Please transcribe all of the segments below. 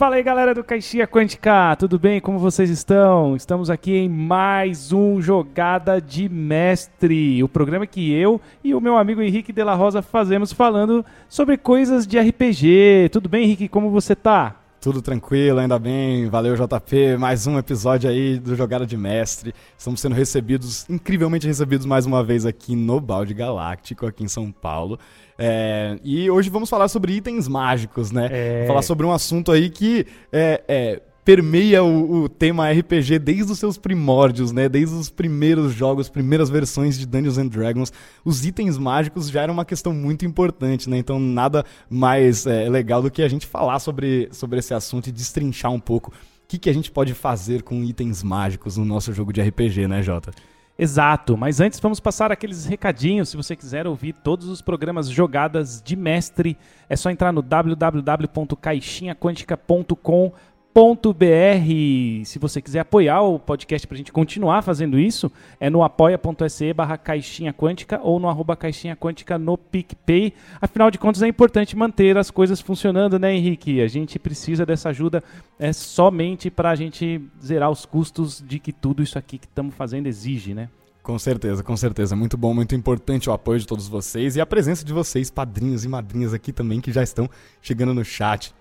Fala aí, galera do Caixinha Quântica, tudo bem? Como vocês estão? Estamos aqui em mais um Jogada de Mestre, o programa que eu e o meu amigo Henrique de la Rosa fazemos falando sobre coisas de RPG. Tudo bem, Henrique? Como você tá? Tudo tranquilo, ainda bem. Valeu, JP. Mais um episódio aí do Jogada de Mestre. Estamos sendo recebidos, incrivelmente recebidos mais uma vez aqui no Balde Galáctico, aqui em São Paulo. É, e hoje vamos falar sobre itens mágicos, né? É... Falar sobre um assunto aí que é, é permeia o, o, tema RPG desde os seus primórdios, né? Desde os primeiros jogos, primeiras versões de Dungeons and Dragons, os itens mágicos já eram uma questão muito importante, né? Então nada mais é, legal do que a gente falar sobre, sobre esse assunto e destrinchar um pouco o que, que a gente pode fazer com itens mágicos no nosso jogo de RPG, né, Jota? Exato, mas antes vamos passar aqueles recadinhos. Se você quiser ouvir todos os programas Jogadas de Mestre, é só entrar no www.caixinhaquântica.com.br br Se você quiser apoiar o podcast para a gente continuar fazendo isso, é no apoia.se barra caixinha quântica ou no arroba caixinha quântica no PicPay. Afinal de contas, é importante manter as coisas funcionando, né, Henrique? A gente precisa dessa ajuda é, somente para a gente zerar os custos de que tudo isso aqui que estamos fazendo exige, né? Com certeza, com certeza. Muito bom, muito importante o apoio de todos vocês e a presença de vocês, padrinhos e madrinhas aqui também, que já estão chegando no chat.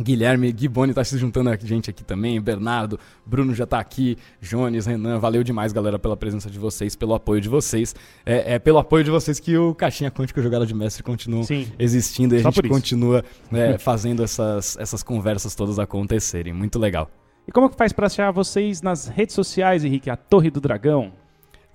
Guilherme Giboni tá se juntando a gente aqui também, Bernardo, Bruno já tá aqui, Jones, Renan, valeu demais, galera, pela presença de vocês, pelo apoio de vocês. É, é pelo apoio de vocês que o Caixinha Quântica Jogada de Mestre continua Sim. existindo e Só a gente continua né, fazendo essas, essas conversas todas acontecerem. Muito legal. E como que faz para achar vocês nas redes sociais, Henrique? A Torre do Dragão?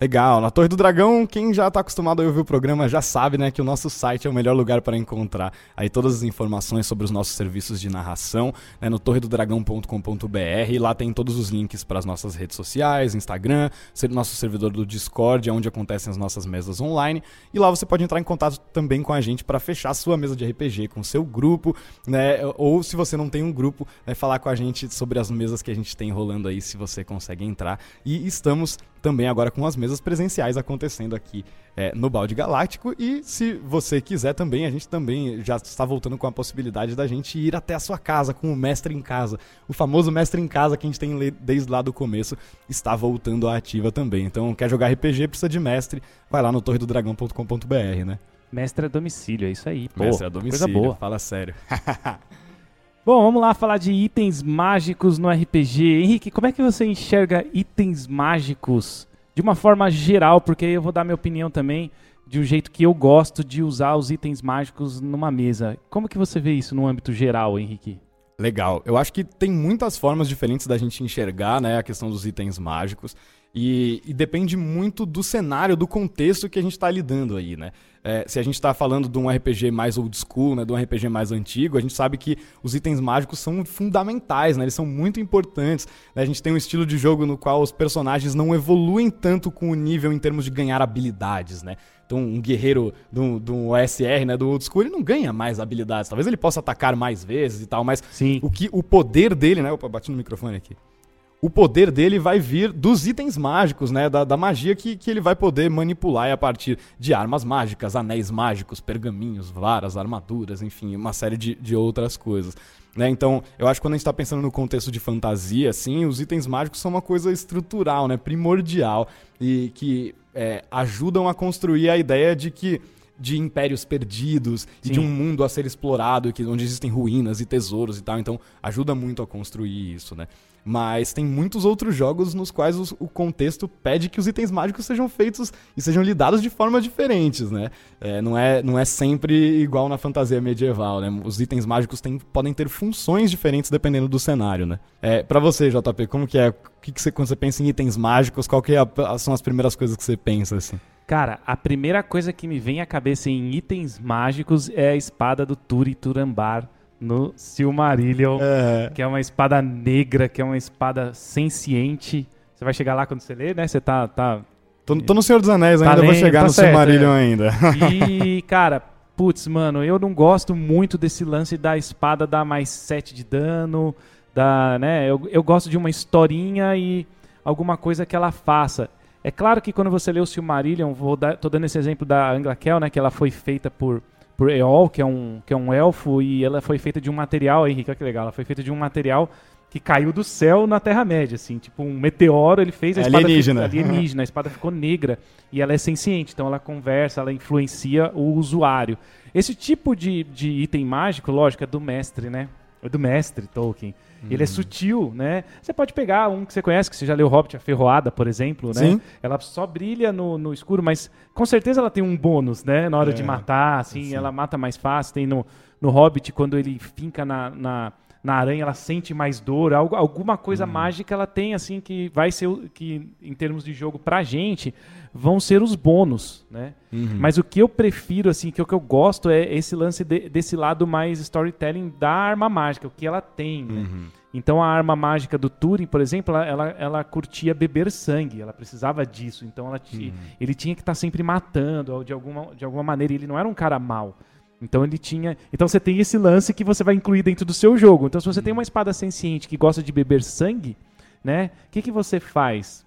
Legal. Na Torre do Dragão, quem já está acostumado a ouvir o programa já sabe, né, que o nosso site é o melhor lugar para encontrar aí todas as informações sobre os nossos serviços de narração, né, no torredodragão.com.br. Lá tem todos os links para as nossas redes sociais, Instagram, nosso servidor do Discord, onde acontecem as nossas mesas online. E lá você pode entrar em contato também com a gente para fechar a sua mesa de RPG com o seu grupo, né, ou se você não tem um grupo, né, falar com a gente sobre as mesas que a gente tem rolando aí, se você consegue entrar. E estamos também agora com as mesas presenciais acontecendo aqui é, no Balde Galáctico. E se você quiser também, a gente também já está voltando com a possibilidade da gente ir até a sua casa com o mestre em casa. O famoso mestre em casa que a gente tem desde lá do começo está voltando à ativa também. Então, quer jogar RPG, precisa de mestre, vai lá no torredodragão.com.br, né? Mestre a domicílio, é isso aí. Pô, mestre a domicílio, coisa boa. fala sério. Bom, vamos lá falar de itens mágicos no RPG. Henrique, como é que você enxerga itens mágicos de uma forma geral? Porque eu vou dar minha opinião também de um jeito que eu gosto de usar os itens mágicos numa mesa. Como que você vê isso no âmbito geral, Henrique? Legal. Eu acho que tem muitas formas diferentes da gente enxergar né, a questão dos itens mágicos. E, e, depende muito do cenário, do contexto que a gente está lidando aí, né? É, se a gente está falando de um RPG mais old school, né, de um RPG mais antigo, a gente sabe que os itens mágicos são fundamentais, né? Eles são muito importantes. Né? A gente tem um estilo de jogo no qual os personagens não evoluem tanto com o nível em termos de ganhar habilidades, né? Então, um guerreiro do, do OSR, né, do old school, ele não ganha mais habilidades. Talvez ele possa atacar mais vezes e tal, mas Sim. o que o poder dele, né? Opa, bati no microfone aqui o poder dele vai vir dos itens mágicos, né? Da, da magia que, que ele vai poder manipular a partir de armas mágicas, anéis mágicos, pergaminhos, varas, armaduras, enfim, uma série de, de outras coisas. Né? Então, eu acho que quando a gente está pensando no contexto de fantasia, assim, os itens mágicos são uma coisa estrutural, né? primordial, e que é, ajudam a construir a ideia de que de impérios perdidos Sim. e de um mundo a ser explorado, que, onde existem ruínas e tesouros e tal. Então, ajuda muito a construir isso, né? Mas tem muitos outros jogos nos quais o, o, contexto pede que os itens mágicos sejam feitos e sejam lidados de formas diferentes, né? É, não, é, não é sempre igual na fantasia medieval, né? Os itens mágicos tem, podem ter funções diferentes dependendo do cenário, né? É, para você, JP, como que é? O que, que você, quando você pensa em itens mágicos, qual que é a, são as primeiras coisas que você pensa, assim? Cara, a primeira coisa que me vem à cabeça em itens mágicos é a espada do Turi Turambar no Silmarillion, é. que é uma espada negra, que é uma espada senciente. Você vai chegar lá quando você lê, né? Você tá. tá tô, tô no Senhor dos Anéis tá ainda, lendo, vou chegar tá no certo, Silmarillion é. ainda. E, cara, putz, mano, eu não gosto muito desse lance da espada dar mais 7 de dano. Da, né? eu, eu gosto de uma historinha e alguma coisa que ela faça. É claro que quando você lê o Silmarillion, vou dar, tô dando esse exemplo da Angla Kell, né, que ela foi feita por por Eol, que é um, que é um elfo, e ela foi feita de um material, Henrique, olha que legal, ela foi feita de um material que caiu do céu na Terra-média, assim, tipo um meteoro, ele fez a É espada alienígena. Ficou, alienígena, a espada ficou negra e ela é senciente, então ela conversa, ela influencia o usuário. Esse tipo de, de item mágico, lógico, é do mestre, né? É do mestre Tolkien. Ele é sutil, né? Você pode pegar um que você conhece, que você já leu Hobbit, a Ferroada, por exemplo, né? Sim. Ela só brilha no, no escuro, mas com certeza ela tem um bônus, né? Na hora É, de matar, assim, sim. ela mata mais fácil. Tem no, no Hobbit, quando ele finca na, na, na aranha, ela sente mais dor. Algo, alguma coisa mágica ela tem, assim, que vai ser, que em termos de jogo pra gente, vão ser os bônus, né? Uhum. Mas o que eu prefiro, assim, que o que eu gosto é esse lance de- desse lado mais storytelling da arma mágica, o que ela tem, né? Uhum. Então a arma mágica do Turing, por exemplo, ela, ela, ela curtia beber sangue, ela precisava disso. Então ela ti- ele tinha que estar sempre matando ou de alguma, de alguma maneira. Ele não era um cara mau. Então ele tinha. Então você tem esse lance que você vai incluir dentro do seu jogo. Então se você tem uma espada senciente que gosta de beber sangue, né? O que, que você faz?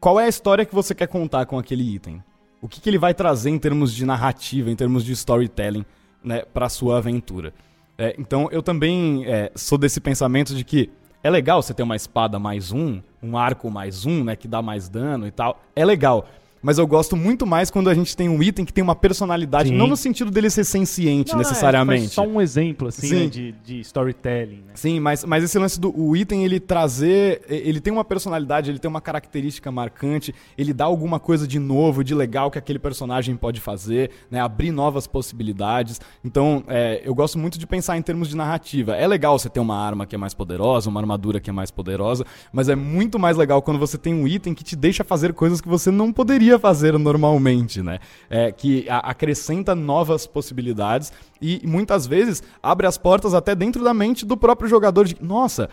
Qual é a história que você quer contar com aquele item? O que, que ele vai trazer em termos de narrativa, em termos de storytelling, né, pra sua aventura? É, então eu também é, sou desse pensamento de que é legal você ter uma espada mais um, um arco mais um, né, que dá mais dano e tal. É legal. Mas eu gosto muito mais quando a gente tem um item que tem uma personalidade, Sim. não no sentido dele ser senciente Não, necessariamente. É, só um exemplo, assim, Sim. né, de, de storytelling. Né? Sim, mas, mas esse lance do o item, ele trazer. Ele tem uma personalidade, ele tem uma característica marcante, ele dá alguma coisa de novo, de legal que aquele personagem pode fazer, né? Abrir novas possibilidades. Então, é, eu gosto muito de pensar em termos de narrativa. É legal você ter uma arma que é mais poderosa, uma armadura que é mais poderosa, mas é muito mais legal quando você tem um item que te deixa fazer coisas que você não poderia fazer normalmente, né? É, que a- acrescenta novas possibilidades e muitas vezes abre as portas até dentro da mente do próprio jogador de, nossa,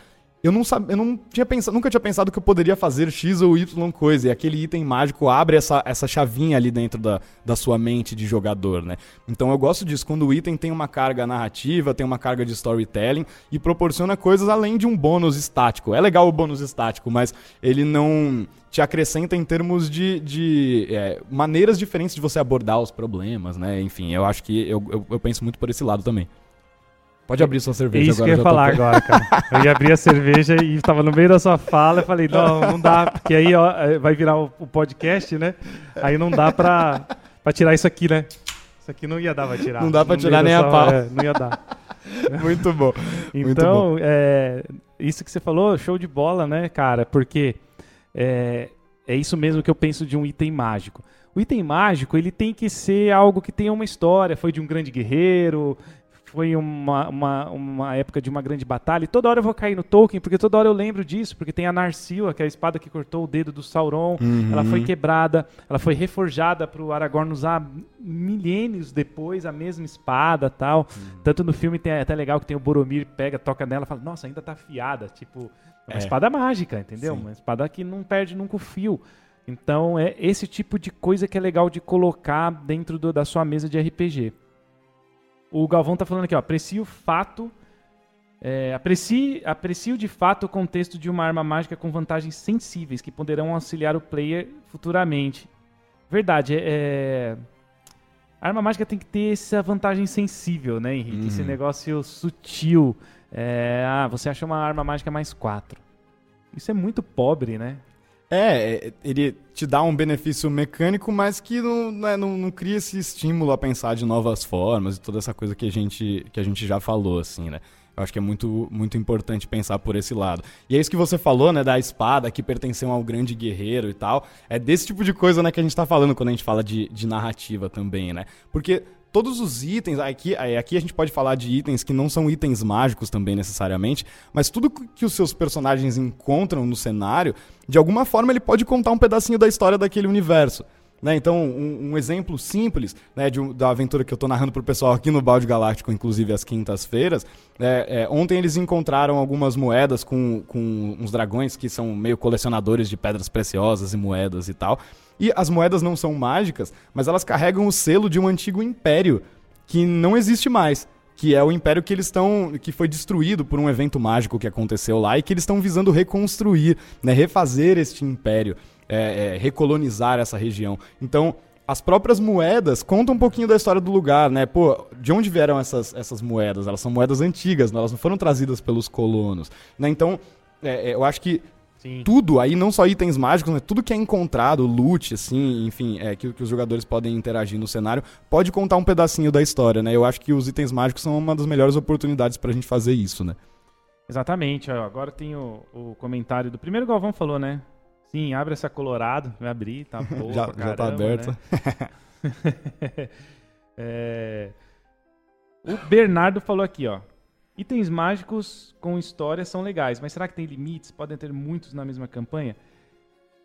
eu não sabia, eu não tinha pensado, nunca tinha pensado que eu poderia fazer X ou Y coisa, e aquele item mágico abre essa, essa chavinha ali dentro da, da sua mente de jogador, né? Então eu gosto disso, quando o item tem uma carga narrativa, tem uma carga de storytelling e proporciona coisas além de um bônus estático. É legal o bônus estático, mas ele não te acrescenta em termos de, de é, maneiras diferentes de você abordar os problemas, né? Enfim, eu acho que eu, eu, eu penso muito por esse lado também. Pode abrir sua É cerveja isso agora. que eu ia tô falar pe- agora, cara. Eu ia abrir a cerveja e tava no meio da sua fala. Eu falei, não, não dá, porque aí ó, eh, vai virar o, o podcast, né? Aí não dá pra, pra tirar isso aqui, né? Isso aqui não ia dar pra tirar. Não dá pra No tirar nem da a sua- pau. é, não ia dar. Muito bom. Muito Então, é, isso que você falou, show de bola, né, cara? Porque é, é isso mesmo que eu penso de um item mágico. O item mágico, ele tem que ser algo que tenha uma história, foi de um grande guerreiro, foi uma, uma, uma época de uma grande batalha. E toda hora eu vou cair no Tolkien, porque toda hora eu lembro disso, porque tem a Narsil, que é a espada que cortou o dedo do Sauron. Uhum. Ela foi quebrada, ela foi reforjada para o Aragorn usar milênios depois a mesma espada tal. Tanto no filme tem é até legal que tem o Boromir pega, toca nela, e fala: "Nossa, ainda tá afiada", tipo, é uma É. espada mágica, entendeu? Sim. Uma espada que não perde nunca o fio. Então é esse tipo de coisa que é legal de colocar dentro do- da sua mesa de RPG. O Galvão tá falando aqui, ó, aprecio o fato é, aprecie, aprecio de fato o contexto de uma arma mágica com vantagens sensíveis que poderão auxiliar o player futuramente. Verdade, é, é, a arma mágica tem que ter essa vantagem sensível, né, Henrique? Esse Uhum. negócio sutil. É, ah, você acha uma arma mágica mais 4. Isso é muito pobre, né? É, é, ele te dá um benefício mecânico, mas que não, né, não, não cria esse estímulo a pensar de novas formas e toda essa coisa que a gente, que a gente já falou, assim, né? Eu acho que é muito, muito importante pensar por esse lado. E é isso que você falou, né, da espada que pertenceu ao grande guerreiro e tal. É desse tipo de coisa, né, que a gente tá falando quando a gente fala de, de narrativa também, né? Porque todos os itens, aqui, aí, aqui a gente pode falar de itens que não são itens mágicos também necessariamente, mas tudo que os seus personagens encontram no cenário, de alguma forma ele pode contar um pedacinho da história daquele universo. Né? Então, um, um exemplo simples né, de da aventura que eu tô narrando pro pessoal aqui no Balde Galáctico, inclusive às quintas-feiras, é, é, ontem eles encontraram algumas moedas com, com uns dragões que são meio colecionadores de pedras preciosas e moedas e tal. E as moedas não são mágicas, mas elas carregam o selo de um antigo império que não existe mais. Que é o império que eles estão. que foi destruído por um evento mágico que aconteceu lá e que eles estão visando reconstruir, né? Refazer este império, é, é, recolonizar essa região. Então, as próprias moedas contam um pouquinho da história do lugar, né? Pô, de onde vieram essas, essas moedas? Elas são moedas antigas, né? elas não foram trazidas pelos colonos. Né? Então, é, é, eu acho que Sim. tudo aí, não só itens mágicos, né? tudo que é encontrado, loot, assim, enfim, é, que, que os jogadores podem interagir no cenário, pode contar um pedacinho da história, né? Eu acho que os itens mágicos são uma das melhores oportunidades pra gente fazer isso, né? Exatamente. Agora tem o, o comentário do primeiro Galvão falou, né? Sim, abre essa Colorado, vai abrir, tá boa já, caramba, já tá aberto. Né? é... O Bernardo falou aqui, ó. Itens mágicos com história são legais, mas será que tem limites? Podem ter muitos na mesma campanha?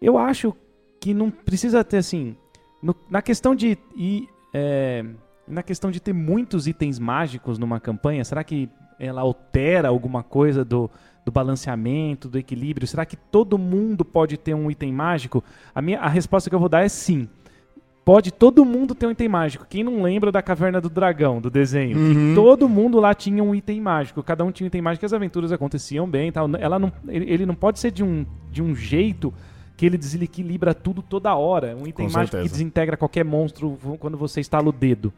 Eu acho que não precisa ter assim. No, na questão de ir, é, na questão de ter muitos itens mágicos numa campanha, será que ela altera alguma coisa do, do balanceamento, do equilíbrio? Será que todo mundo pode ter um item mágico? A, minha, a resposta que eu vou dar é sim. Pode todo mundo ter um item mágico. Quem não lembra da Caverna do Dragão, do desenho? Uhum. todo mundo lá tinha um item mágico. Cada um tinha um item mágico e as aventuras aconteciam bem tal. Ela não, ele não pode ser de um, de um jeito que ele desequilibra tudo toda hora. Um item Com mágico certeza. que desintegra qualquer monstro quando você estala o dedo.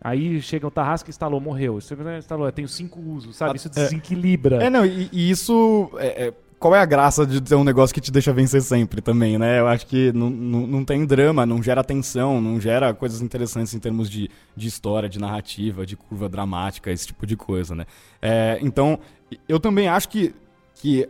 Aí chega o Tarrasque instalou, morreu. Você instalou, tenho cinco usos, sabe? Isso é. desequilibra. É, não, e, e isso. É, é, qual é a graça de ter um negócio que te deixa vencer sempre também, né? Eu acho que não, não, não tem drama, não gera tensão, não gera coisas interessantes em termos de, de história, de narrativa, de curva dramática, esse tipo de coisa, né? É, então, eu também acho que, que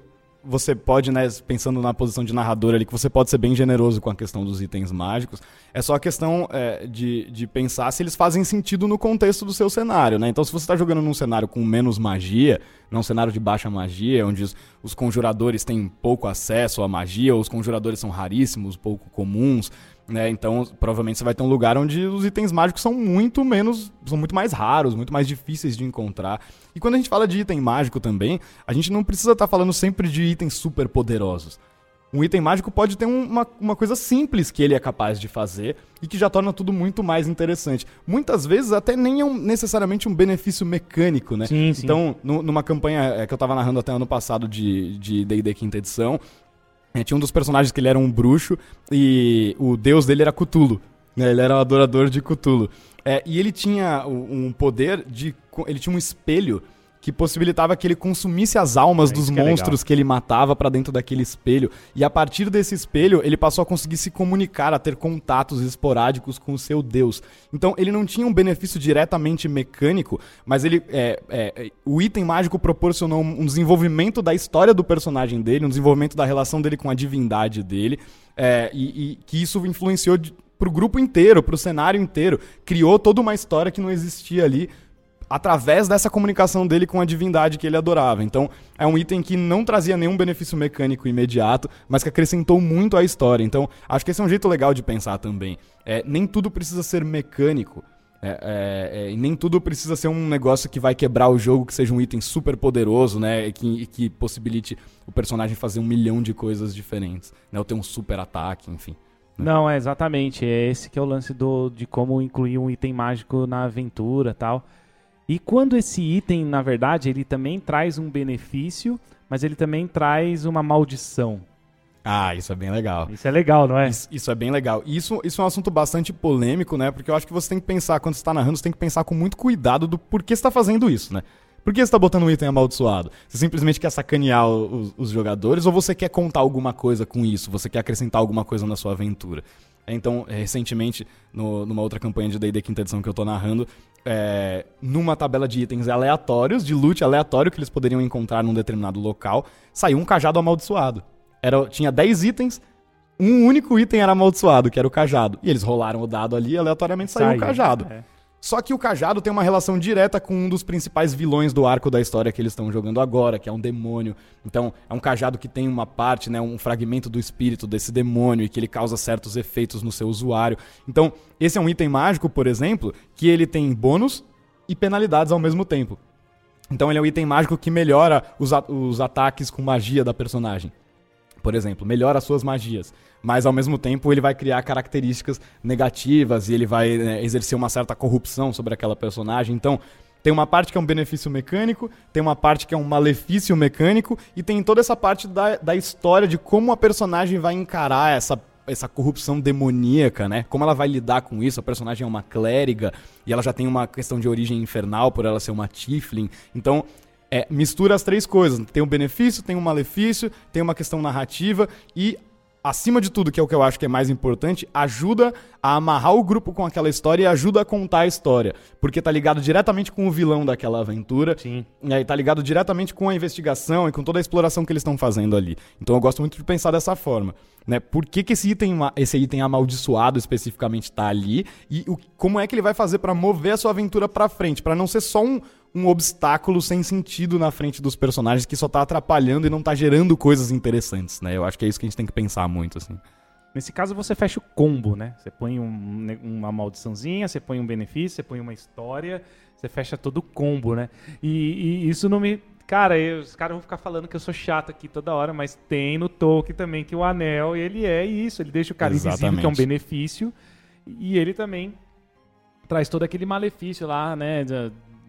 você pode, né, pensando na posição de narrador ali, que você pode ser bem generoso com a questão dos itens mágicos. É só a questão é, de, de pensar se eles fazem sentido no contexto do seu cenário, né? Então, se você está jogando num cenário com menos magia, num cenário de baixa magia, onde os, os conjuradores têm pouco acesso à magia, ou os conjuradores são raríssimos, pouco comuns, né? Então, provavelmente você vai ter um lugar onde os itens mágicos são muito menos, são muito mais raros, muito mais difíceis de encontrar. E quando a gente fala de item mágico também, a gente não precisa estar tá falando sempre de itens super poderosos. Um item mágico pode ter uma, uma coisa simples que ele é capaz de fazer e que já torna tudo muito mais interessante. Muitas vezes até nem é um, necessariamente um benefício mecânico, né? Sim, sim. Então, no, numa campanha é, que eu estava narrando até ano passado de D&D quinta edição, é, tinha um dos personagens que ele era um bruxo e o deus dele era Cthulhu. Né? Ele era um adorador de Cthulhu. É, e ele tinha um poder de. Ele tinha um espelho que possibilitava que ele consumisse as almas é, dos que é monstros é que ele matava para dentro daquele espelho. E a partir desse espelho, ele passou a conseguir se comunicar, a ter contatos esporádicos com o seu deus. Então, ele não tinha um benefício diretamente mecânico, mas ele, é, é, o item mágico proporcionou um desenvolvimento da história do personagem dele, um desenvolvimento da relação dele com a divindade dele, é, e, e que isso influenciou de, pro grupo inteiro, pro cenário inteiro. Criou toda uma história que não existia ali através dessa comunicação dele com a divindade que ele adorava. Então, é um item que não trazia nenhum benefício mecânico imediato, mas que acrescentou muito à história. Então, acho que esse é um jeito legal de pensar também. É, nem tudo precisa ser mecânico. É, é, é, nem tudo precisa ser um negócio que vai quebrar o jogo, que seja um item super poderoso, né? E que, e que possibilite o personagem fazer um milhão de coisas diferentes. Né? Ou ter um super ataque, enfim. Né? Não, é exatamente. É esse que é o lance do, de como incluir um item mágico na aventura tal. E quando esse item, na verdade, ele também traz um benefício, mas ele também traz uma maldição. Ah, isso é bem legal. Isso é legal, não é? Isso, isso, é bem legal. Isso, isso é um assunto bastante polêmico, né? Porque eu acho que você tem que pensar, quando você está narrando, você tem que pensar com muito cuidado do porquê você está fazendo isso, né? Por que você está botando um item amaldiçoado? Você simplesmente quer sacanear os, os, jogadores ou você quer contar alguma coisa com isso? Você quer acrescentar alguma coisa na sua aventura? Então, recentemente, no, numa outra campanha de D&D quinta edição que eu estou narrando, é, numa tabela de itens aleatórios, de loot aleatório que eles poderiam encontrar num determinado local, saiu um cajado amaldiçoado. Era, tinha 10 itens, um único item era amaldiçoado, que era o cajado. E eles rolaram o dado ali e aleatoriamente saiu, o cajado. É. Só que o cajado tem uma relação direta com um dos principais vilões do arco da história que eles estão jogando agora, que é um demônio. Então, é um cajado que tem uma parte, né, um fragmento do espírito desse demônio e que ele causa certos efeitos no seu usuário. Então, esse é um item mágico, por exemplo, que ele tem bônus e penalidades ao mesmo tempo. Então, ele é um item mágico que melhora os, os ataques com magia da personagem por exemplo, melhora as suas magias, mas ao mesmo tempo ele vai criar características negativas e ele vai né, exercer uma certa corrupção sobre aquela personagem. Então, tem uma parte que é um benefício mecânico, tem uma parte que é um malefício mecânico, e tem toda essa parte da, da história de como a personagem vai encarar essa essa corrupção demoníaca, né? Como ela vai lidar com isso? A personagem é uma clériga e ela já tem uma questão de origem infernal por ela ser uma Tiflin. Então, é, mistura as três coisas. Tem um benefício, tem um malefício, tem uma questão narrativa e acima de tudo, que é o que eu acho que é mais importante, ajuda a amarrar o grupo com aquela história e ajuda a contar a história. Porque tá ligado diretamente com o vilão daquela aventura. Sim. E aí tá ligado diretamente com a investigação e com toda a exploração que eles estão fazendo ali. Então eu gosto muito de pensar dessa forma. Né? Por que, que esse, item, esse item amaldiçoado especificamente tá ali e o, como é que ele vai fazer para mover a sua aventura para frente, para não ser só um, um obstáculo sem sentido na frente dos personagens que só tá atrapalhando e não tá gerando coisas interessantes, né? Eu acho que é isso que a gente tem que pensar muito, assim. Nesse caso, você fecha o combo, né? Você põe um, né, uma maldiçãozinha, você põe um benefício, você põe uma história, você fecha todo o combo, né? E, e isso não me. Cara, eu, os caras vão ficar falando que eu sou chato aqui toda hora, mas tem no Tolkien também que o anel, ele é isso. Ele deixa o cara Exatamente. invisível, que é um benefício, e ele também traz todo aquele malefício lá, né?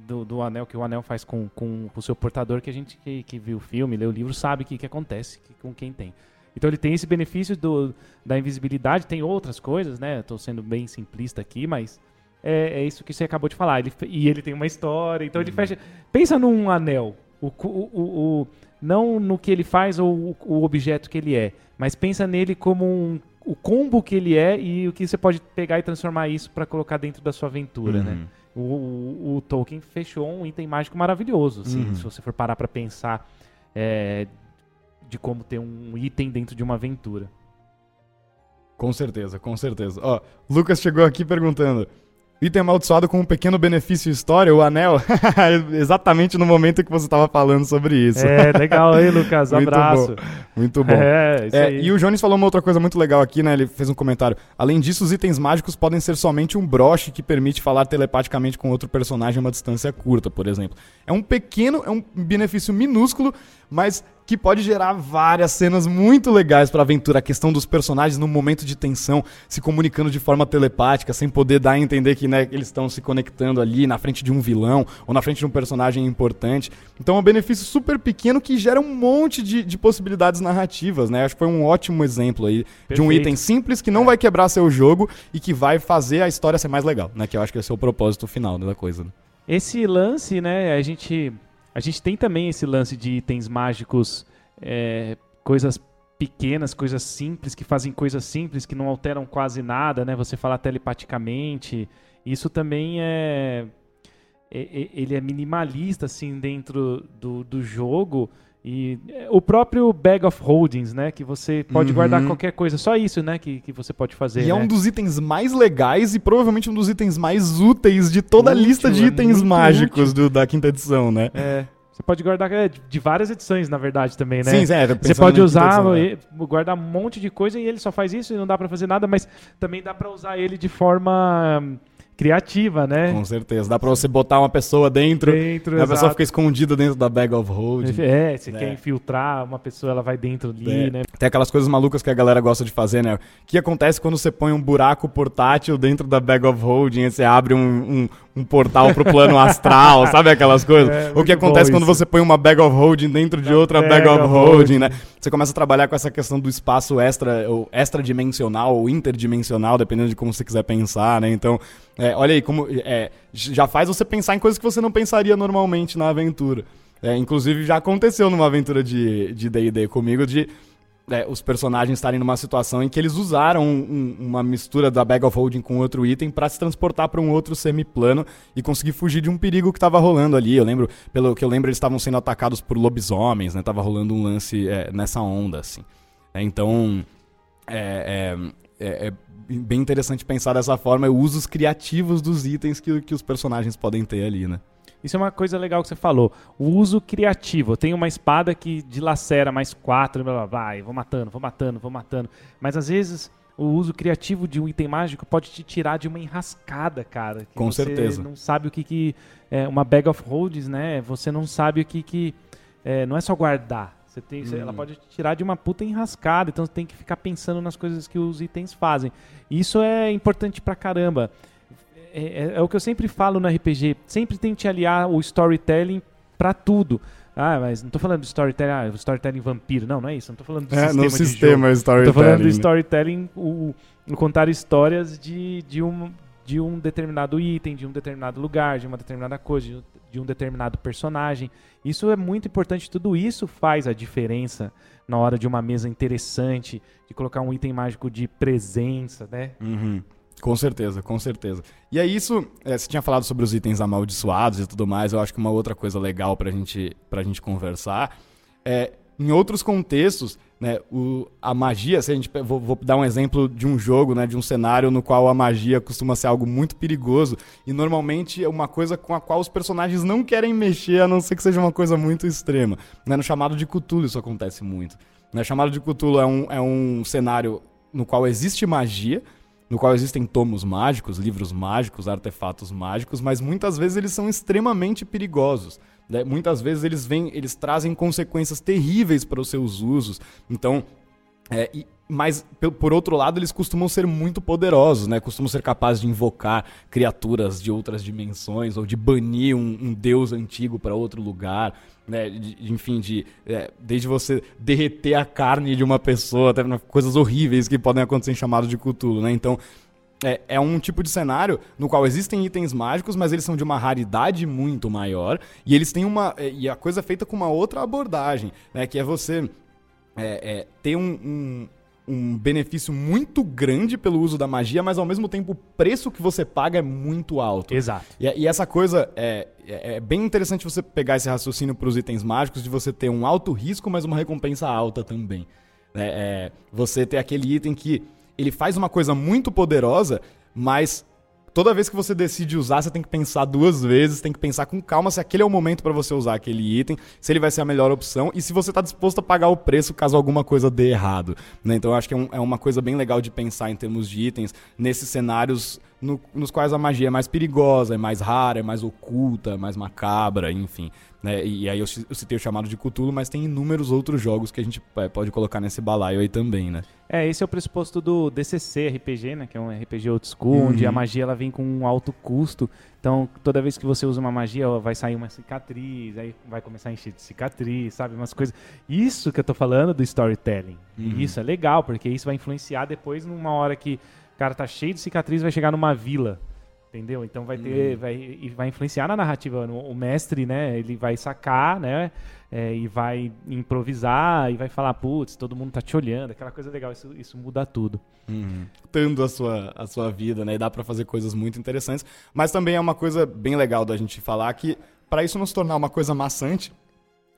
Do, do anel que o anel faz com, com, com o seu portador, que a gente que, que viu o filme, leu o livro, sabe o que, que acontece que, com quem tem. Então ele tem esse benefício do, da invisibilidade, tem outras coisas, né? Estou sendo bem simplista aqui, mas é, é, isso que você acabou de falar. Ele, e ele tem uma história, então uhum. ele fecha. Pensa num anel. O, o, o, o, não no que ele faz ou o, objeto que ele é, mas pensa nele como um, o combo que ele é e o que você pode pegar e transformar isso para colocar dentro da sua aventura, né? uhum. né? O, o, o, Tolkien fechou um item mágico maravilhoso, assim, uhum. se você for parar para pensar é, de como ter um item dentro de uma aventura. Com certeza, com certeza. Ó, Lucas chegou aqui perguntando: Item amaldiçoado com um pequeno benefício história, o anel. Exatamente no momento que você estava falando sobre isso. É, legal aí, Lucas. muito Abraço. Bom, muito bom. É, isso é, aí. E o Jones falou uma outra coisa muito legal aqui, né? Ele fez um comentário. Além disso, os itens mágicos podem ser somente um broche que permite falar telepaticamente com outro personagem a uma distância curta, por exemplo. É um pequeno, é um benefício minúsculo, mas que pode gerar várias cenas muito legais para a aventura. A questão dos personagens no momento de tensão se comunicando de forma telepática, sem poder dar a entender que né, eles estão se conectando ali na frente de um vilão ou na frente de um personagem importante. Então é um benefício super pequeno que gera um monte de, de possibilidades narrativas, né? Acho que foi um ótimo exemplo aí Perfeito. de um item simples que não é. vai quebrar seu jogo e que vai fazer a história ser mais legal, né? Que eu acho que esse é o propósito final da coisa. Né? Esse lance, né, a gente a gente tem também esse lance de itens mágicos, é, coisas pequenas, coisas simples, que fazem coisas simples, que não alteram quase nada, né? Você falar telepaticamente. Isso também é, é, é ele é minimalista, assim, dentro do, do jogo. E é, o próprio Bag of Holdings, né? Que você pode uhum. guardar qualquer coisa, só isso, né? Que, que você pode fazer. E né? é um dos itens mais legais e provavelmente um dos itens mais úteis de toda a lista de é itens mágicos do, da quinta edição, né? É. Você pode guardar é, de várias edições, na verdade, também, né? Sim, é, Você pode usar, edição, né? guardar um monte de coisa e ele só faz isso e não dá para fazer nada, mas também dá para usar ele de forma criativa, né? Com certeza. Dá pra você botar uma pessoa dentro, dentro a exato. pessoa fica escondida dentro da bag of holding. É, você é. quer infiltrar uma pessoa, ela vai dentro ali, é. né? Tem aquelas coisas malucas que a galera gosta de fazer, né? O que acontece quando você põe um buraco portátil dentro da bag of holding e você abre um, um, um portal pro plano astral, sabe aquelas coisas? É, o que acontece quando você põe uma bag of holding dentro de outra bag, bag of, of holding, holding, né? Você começa a trabalhar com essa questão do espaço extra, ou extradimensional, ou interdimensional, dependendo de como você quiser pensar, né? Então, é, olha aí, como é, já faz você pensar em coisas que você não pensaria normalmente na aventura. É, inclusive, já aconteceu numa aventura de D&D comigo, de é, os personagens estarem numa situação em que eles usaram um, uma mistura da Bag of Holding com outro item para se transportar para um outro semiplano e conseguir fugir de um perigo que estava rolando ali. Eu lembro, pelo que eu lembro, eles estavam sendo atacados por lobisomens, né? Tava rolando um lance é, nessa onda, assim. É, então, é, é, é, bem interessante pensar dessa forma, usos criativos dos itens que, que os personagens podem ter ali, né? Isso é uma coisa legal que você falou. O uso criativo. Eu tenho uma espada que dilacera mais quatro, blá, blá, vai, vou matando, vou matando, vou matando. Mas às vezes o uso criativo de um item mágico pode te tirar de uma enrascada, cara. Com você certeza. não sabe o que que... É, uma bag of holds, né? Você não sabe o que que... É, não é só guardar. Você tem, hum. Ela pode te tirar de uma puta enrascada, então você tem que ficar pensando nas coisas que os itens fazem. Isso é importante pra caramba. É, é, é, o que eu sempre falo no RPG. Sempre tente aliar o storytelling para tudo. Ah, mas não tô falando de storytelling, ah, storytelling vampiro. Não, não é isso. Não tô falando do É, sistema no de sistema jogo. storytelling. Tô falando do storytelling, o, o contar histórias de, de, um, de um determinado item, de um determinado lugar, de uma determinada coisa, de um, de um determinado personagem. Isso é muito importante. Tudo isso faz a diferença na hora de uma mesa interessante, de colocar um item mágico de presença, né? Uhum. Com certeza, com certeza. E aí isso, é, você tinha falado sobre os itens amaldiçoados e tudo mais, eu acho que uma outra coisa legal pra gente, pra gente conversar é, em outros contextos, né, o, a magia, se a gente, vou, vou dar um exemplo de um jogo, né, de um cenário no qual a magia costuma ser algo muito perigoso e normalmente é uma coisa com a qual os personagens não querem mexer, a não ser que seja uma coisa muito extrema. Né, no chamado de Cthulhu isso acontece muito. Né, chamado de Cthulhu é um, é um cenário no qual existe magia, no qual existem tomos mágicos, livros mágicos, artefatos mágicos, mas muitas vezes eles são extremamente perigosos. né? Muitas vezes eles vêm, eles trazem consequências terríveis para os seus usos. Então, é, e- mas por outro lado eles costumam ser muito poderosos, né? Costumam ser capazes de invocar criaturas de outras dimensões ou de banir um, um deus antigo para outro lugar, né? De- de- enfim, de é, desde você derreter a carne de uma pessoa, até né, coisas horríveis que podem acontecer em chamado de Cthulhu, né? Então é, é um tipo de cenário no qual existem itens mágicos, mas eles são de uma raridade muito maior e eles têm uma é, e a coisa é feita com uma outra abordagem, né? Que é você é, é, ter um, um, um benefício muito grande pelo uso da magia, mas ao mesmo tempo o preço que você paga é muito alto. Exato. E, e essa coisa é, é, é bem interessante você pegar esse raciocínio para os itens mágicos de você ter um alto risco, mas uma recompensa alta também. né? É, você ter aquele item que ele faz uma coisa muito poderosa, mas toda vez que você decide usar, você tem que pensar duas vezes, tem que pensar com calma se aquele é o momento para você usar aquele item, se ele vai ser a melhor opção e se você está disposto a pagar o preço caso alguma coisa dê errado. né? Então eu acho que é, um- é uma coisa bem legal de pensar em termos de itens nesses cenários no- nos quais a magia é mais perigosa, é mais rara, é mais oculta, é mais macabra, enfim. Né? E, aí eu, ci- eu citei o chamado de Cthulhu, mas tem inúmeros outros jogos que a gente é, pode colocar nesse balaio aí também, né? É, esse é o pressuposto do DCC RPG, né? Que é um RPG old school, onde Uhum. a magia ela vem com um alto custo. Então, toda vez que você usa uma magia, vai sair uma cicatriz, aí vai começar a encher de cicatriz, sabe? Umas coisas. Isso que eu tô falando do storytelling. Uhum. Isso é legal, porque isso vai influenciar depois numa hora que o cara tá cheio de cicatriz, vai chegar numa vila. Entendeu? Então vai ter. Uhum. Vai, e vai influenciar na narrativa. O mestre, né? Ele vai sacar, né? é, e vai improvisar e vai falar, putz, todo mundo tá te olhando, aquela coisa legal, isso, isso muda tudo. Tando a sua, a sua vida, né? E dá pra fazer coisas muito interessantes. Mas também é uma coisa bem legal da gente falar que, para isso não se tornar uma coisa maçante,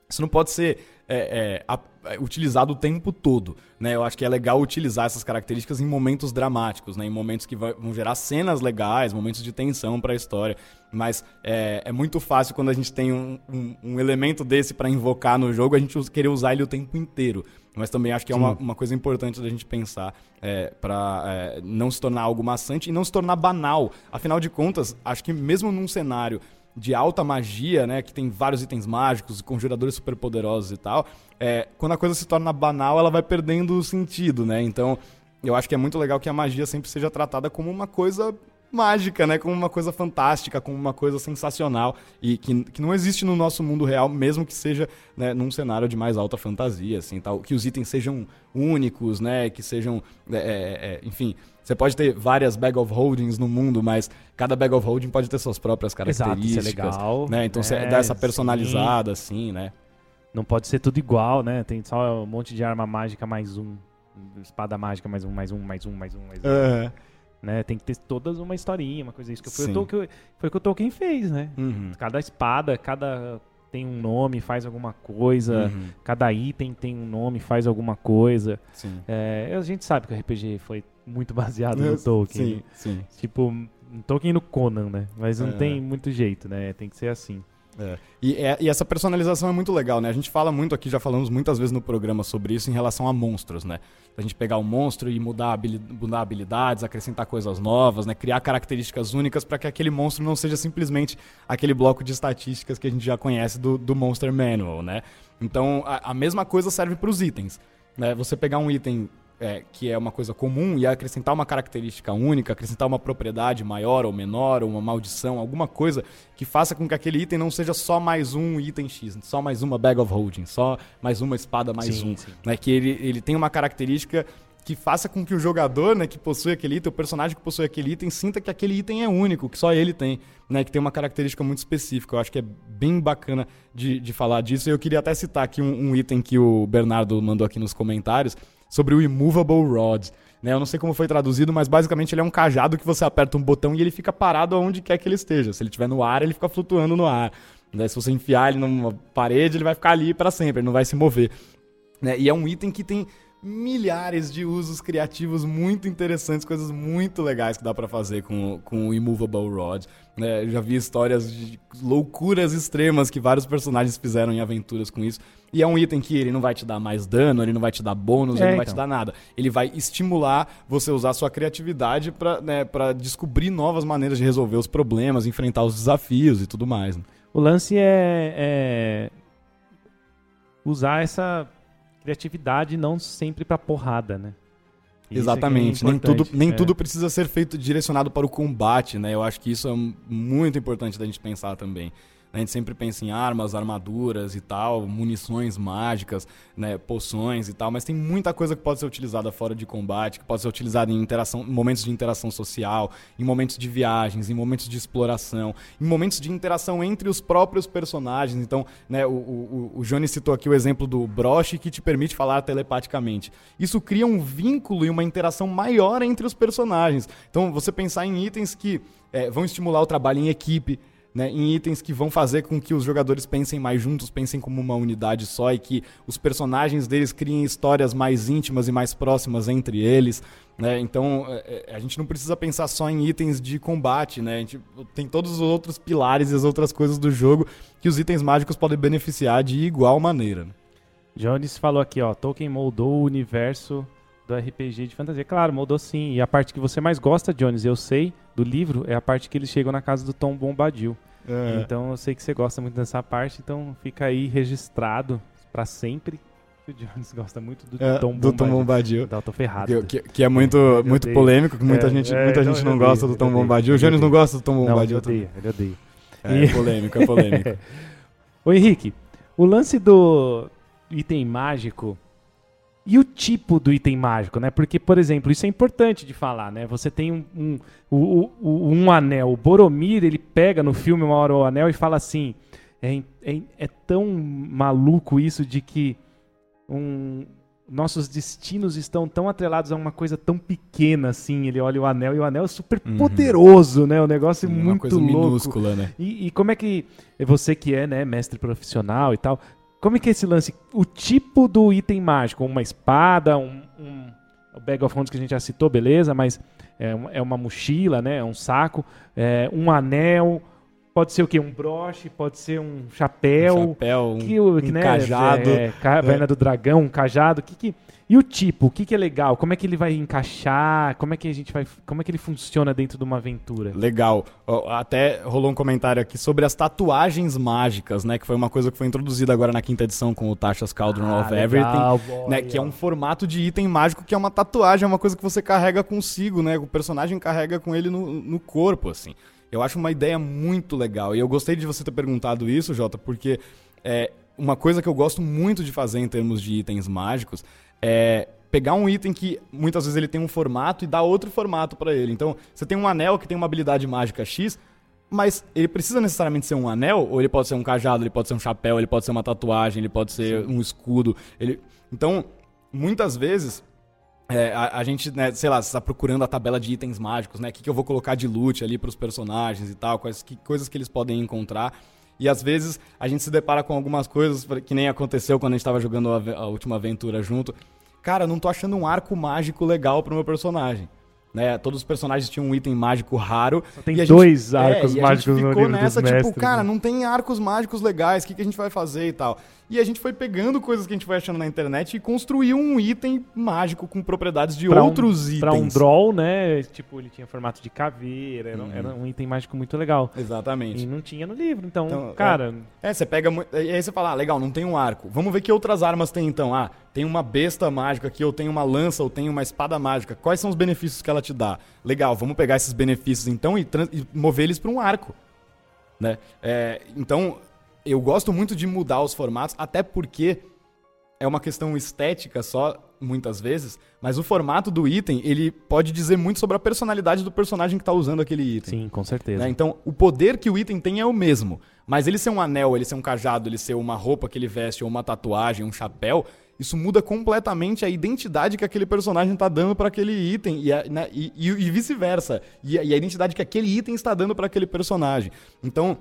isso não pode ser é, é, é, utilizado o tempo todo, né? Eu acho que é legal utilizar essas características em momentos dramáticos, né? Em momentos que vão gerar cenas legais, momentos de tensão para a história. Mas é, é muito fácil quando a gente tem um, um- um elemento desse para invocar no jogo, a gente querer usar ele o tempo inteiro. Mas também acho que é uma, uma coisa importante da gente pensar é, para não se tornar algo maçante e não se tornar banal. Afinal de contas, acho que mesmo num cenário de alta magia, né, que tem vários itens mágicos, conjuradores superpoderosos e tal, é, quando a coisa se torna banal, ela vai perdendo o sentido, né? Então, eu acho que é muito legal que a magia sempre seja tratada como uma coisa mágica, né? Como uma coisa fantástica, como uma coisa sensacional e que, que não existe no nosso mundo real, mesmo que seja né, num cenário de mais alta fantasia, assim, tal. Que os itens sejam únicos, né? Que sejam, é, é, é, enfim, você pode ter várias bag of holdings no mundo, mas cada bag of holding pode ter suas próprias Exato, é características, legal. né? Então você É, dá essa sim. personalizada, assim, né? Não pode ser tudo igual, né? Tem só um monte de arma mágica mais um. Espada mágica mais um, mais um, mais um, mais um, mais um. É. Né? Tem que ter todas uma historinha, uma coisa isso. Que foi, Sim. o Tolkien, foi o que o Tolkien fez, né? Uhum. Cada espada, cada tem um nome, faz alguma coisa. Uhum. Cada item tem um nome, faz alguma coisa. Sim. É, a gente sabe que o RPG foi muito baseado no Tolkien. Sim, né? sim. Tipo, um Tolkien no Conan, né? Mas não É. tem muito jeito, né? Tem que ser assim. É. E, é- e essa personalização é muito legal, né? A gente fala muito aqui, já falamos muitas vezes no programa sobre isso em relação a monstros, né? A gente pegar o monstro e mudar, habili- mudar habilidades, acrescentar coisas novas, né? Criar características únicas para que aquele monstro não seja simplesmente aquele bloco de estatísticas que a gente já conhece do, do Monster Manual, né? Então, a, a mesma coisa serve para os itens. Né? Você pegar um item é, que é uma coisa comum e acrescentar uma característica única, acrescentar uma propriedade maior ou menor, ou uma maldição, alguma coisa que faça com que aquele item não seja só mais um item X, só mais uma bag of holding, só mais uma espada mais sim, um. Sim. Né? Que ele, ele tem uma característica que faça com que o jogador, né, que possui aquele item, o personagem que possui aquele item, sinta que aquele item é único, que só ele tem, né, que tem uma característica muito específica. Eu acho que é bem bacana de, de falar disso. Eu queria até citar aqui um, um item que o Bernardo mandou aqui nos comentários sobre o Immovable Rod. Né? Eu não sei como foi traduzido, mas basicamente ele é um cajado que você aperta um botão e ele fica parado aonde quer que ele esteja. Se ele estiver no ar, ele fica flutuando no ar. Né? Se você enfiar ele numa parede, ele vai ficar ali para sempre, ele não vai se mover. Né? E é um item que tem milhares de usos criativos muito interessantes, coisas muito legais que dá para fazer com, com o Immovable Rod. Eu já vi histórias de loucuras extremas que vários personagens fizeram em aventuras com isso. E é um item que ele não vai te dar mais dano, ele não vai te dar bônus, é, ele não vai te então. dar nada. Ele vai estimular você usar sua criatividade para né, descobrir novas maneiras de resolver os problemas, enfrentar os desafios e tudo mais. Né? O lance é, é usar essa criatividade não sempre para porrada, né? Isso Exatamente, é nem, tudo, nem é. tudo precisa ser feito direcionado para o combate, né? Eu acho que isso é muito importante da gente pensar também. A gente sempre pensa em armas, armaduras e tal, munições mágicas, né, poções e tal, mas tem muita coisa que pode ser utilizada fora de combate, que pode ser utilizada em interação, momentos de interação social, em momentos de viagens, em momentos de exploração, em momentos de interação entre os próprios personagens. Então, né, o, o, o Johnny citou aqui o exemplo do broche que te permite falar telepaticamente. Isso cria um vínculo e uma interação maior entre os personagens. Então, você pensar em itens que é, vão estimular o trabalho em equipe, né, em itens que vão fazer com que os jogadores pensem mais juntos, pensem como uma unidade só e que os personagens deles criem histórias mais íntimas e mais próximas entre eles. Né? Então é, é, a gente não precisa pensar só em itens de combate, né? a gente tem todos os outros pilares e as outras coisas do jogo que os itens mágicos podem beneficiar de igual maneira. Jones falou aqui, ó, Tolkien moldou o universo do RPG de fantasia. Claro, moldou sim. E a parte que você mais gosta, Jones, eu sei, do livro, é a parte que eles chegam na casa do Tom Bombadil. É. Então eu sei que você gosta muito dessa parte, então fica aí registrado para sempre o Jones gosta muito do é, Tom do Bombadil. Tom Bombadil. Então, tô ferrado. Que, que, é muito, é, muito polêmico, que muita é, gente, é, muita gente não, gosta do Tom Bombadil. O Jones não gosta do Tom Bombadil. Não, ele odeia, ele odeia. É, e... polêmico, é polêmico. Ô Henrique, o lance do item mágico e o tipo do item mágico, né? Porque, por exemplo, isso é importante de falar, né? Você tem um, um, um, um anel. O Boromir, ele pega no filme uma hora o anel e fala assim: é, é, é tão maluco isso de que um, nossos destinos estão tão atrelados a uma coisa tão pequena assim. Ele olha o anel e o anel é super uhum. poderoso, né? O negócio é muito coisa louco. minúscula, né? E, e, como é que você que é, né, mestre profissional e tal, como é que é esse lance? O tipo do item mágico, uma espada, um, um o Bag of Holding que a gente já citou, beleza, mas é, é uma mochila, né? É um saco, é, um anel, pode ser o quê? Um broche, pode ser um chapéu, um, chapéu, que, um, né, cajado, é, é, do dragão, um cajado, que que e o tipo, o que, que é legal? Como é que ele vai encaixar? Como é que a gente vai. Como é que ele funciona dentro de uma aventura? Legal. Até rolou um comentário aqui sobre as tatuagens mágicas, né? Que foi uma coisa que foi introduzida agora na quinta edição com o Tasha's Cauldron ah, of legal, Everything. Boy, né? Que é um formato de item mágico que é uma tatuagem, é uma coisa que você carrega consigo, né? O personagem carrega com ele no, no corpo, assim. Eu acho uma ideia muito legal. E eu gostei de você ter perguntado isso, Jota, porque é, uma coisa que eu gosto muito de fazer em termos de itens mágicos é pegar um item que muitas vezes ele tem um formato e dar outro formato para ele. Então, você tem um anel que tem uma habilidade mágica X, mas ele precisa necessariamente ser um anel, ou ele pode ser um cajado, ele pode ser um chapéu, ele pode ser uma tatuagem, ele pode ser Sim. um escudo. Ele... Então, muitas vezes, é, a, a, gente, né, sei lá, está procurando a tabela de itens mágicos, né? O que, que eu vou colocar de loot ali para os personagens e tal, quais que coisas que eles podem encontrar. E às vezes a gente se depara com algumas coisas que nem aconteceu quando a gente estava jogando a, a, última aventura junto. Cara, não tô achando um arco mágico legal pro meu personagem. né? Todos os personagens tinham um item mágico raro. Só tem dois gente, arcos é, mágicos a gente no ficou livro nessa, dos tipo, mestres, cara, né? não tem arcos mágicos legais, o que, que a gente vai fazer e tal. E a gente foi pegando coisas que a gente foi achando na internet e construiu um item mágico com propriedades de Pra um- outros itens. Pra um draw, né? Tipo, ele tinha formato de caveira, era, um- Uhum. era um item mágico muito legal. Exatamente. E não tinha no livro, então, Então, cara, É, você pega. E aí você fala, ah, legal, não tem um arco. Vamos ver que outras armas tem então. Ah, tem uma besta mágica aqui, ou tem uma lança, ou tem uma espada mágica. Quais são os benefícios que ela te dá? Legal, vamos pegar esses benefícios então e, e mover eles para um arco. Né? É, então, eu gosto muito de mudar os formatos, até porque é uma questão estética só, muitas vezes, mas o formato do item, ele pode dizer muito sobre a personalidade do personagem que está usando aquele item. sim, com certeza. Né? Então, o poder que o item tem é o mesmo. Mas ele ser um anel, ele ser um cajado, ele ser uma roupa que ele veste, ou uma tatuagem, um chapéu, isso muda completamente a identidade que aquele personagem está dando para aquele item e, né, e- e- e vice-versa. E, e a identidade que aquele item está dando para aquele personagem. Então,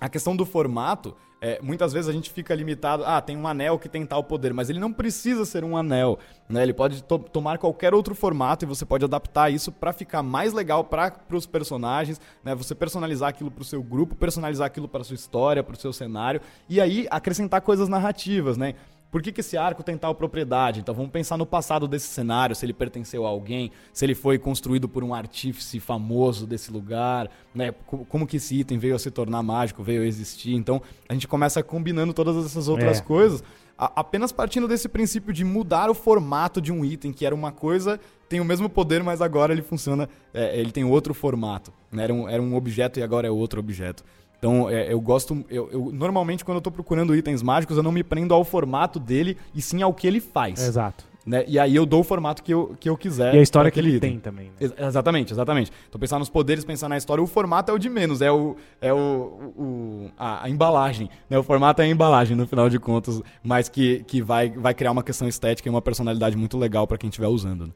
a questão do formato, é, muitas vezes a gente fica limitado, ah, tem um anel que tem tal poder, mas ele não precisa ser um anel, né? Ele pode to- tomar qualquer outro formato e você pode adaptar isso para ficar mais legal para os personagens, né? Você personalizar aquilo para o seu grupo, personalizar aquilo para sua história, para o seu cenário e aí acrescentar coisas narrativas, né? Por que, que esse arco tem tal propriedade? Então vamos pensar no passado desse cenário, se ele pertenceu a alguém, se ele foi construído por um artífice famoso desse lugar, né? Co- Como que esse item veio a se tornar mágico, veio a existir. Então a gente começa combinando todas essas outras É. coisas, apenas partindo desse princípio de mudar o formato de um item, que era uma coisa, tem o mesmo poder, mas agora ele funciona, é, ele tem outro formato. né? Era, um, era um objeto e agora é outro objeto. Então, é, eu gosto. Eu, eu- normalmente, quando eu tô procurando itens mágicos, eu não me prendo ao formato dele e sim ao que ele faz. Exato. né? E aí eu dou o formato que eu, que eu quiser. E a história que ele item. tem também. né? Ex- Exatamente, exatamente. Então pensar nos poderes, pensar na história, o formato é o de menos, é o, é o, o- a, a embalagem, né? O formato é a embalagem, no final de contas, mas que, que vai, vai criar uma questão estética e uma personalidade muito legal pra quem estiver usando.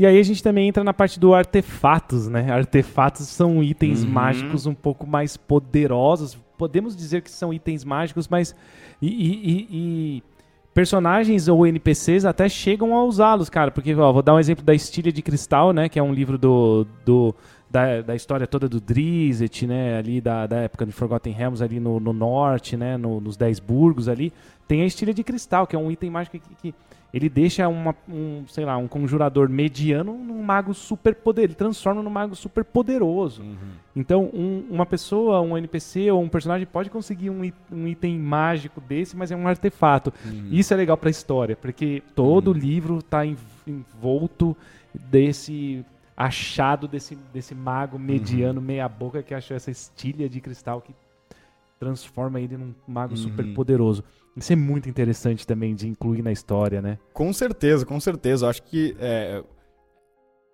E aí a gente também entra na parte do artefatos, né? Artefatos são itens Uhum. mágicos um pouco mais poderosos. Podemos dizer que são itens mágicos, mas. E, e- e- e personagens ou NPCs até chegam a usá-los, cara. Porque, ó, vou dar um exemplo da Estilha de Cristal, né? Que é um livro do. do da, da história toda do Drizzt, né? Ali da, da época de Forgotten Realms, ali no, no norte, né? No- nos Dez Burgos ali. Tem a Estilha de Cristal, que é um item mágico que- que ele deixa uma, um, sei lá, um conjurador mediano num mago super poderoso. Ele transforma num mago super poderoso. Então, um- uma pessoa, um NPC ou um personagem pode conseguir um, um item mágico desse, mas é um artefato. Isso é legal pra história, porque todo livro tá en- envolto desse achado desse, desse mago mediano, meia-boca, que achou essa estilha de cristal que transforma ele num mago super poderoso. Isso é muito interessante também de incluir na história, né? Com certeza, com certeza. Eu acho que. é,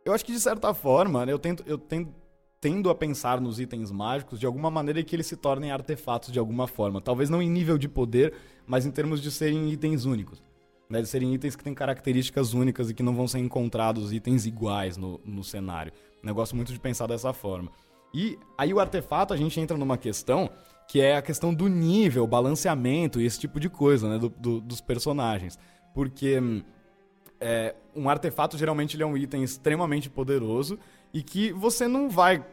eu acho que de certa forma, né, eu tento. Eu tento tendo a pensar nos itens mágicos de alguma maneira que eles se tornem artefatos de alguma forma. Talvez não em nível de poder, mas em termos de serem itens únicos. Né, de serem itens que têm características únicas e que não vão ser encontrados itens iguais no, no cenário. Eu gosto muito de pensar dessa forma. E aí o artefato a gente entra numa questão que é a questão do nível, balanceamento e esse tipo de coisa, né, do- do- dos personagens. Porque hum, é, um artefato geralmente ele é um item extremamente poderoso e que você não vai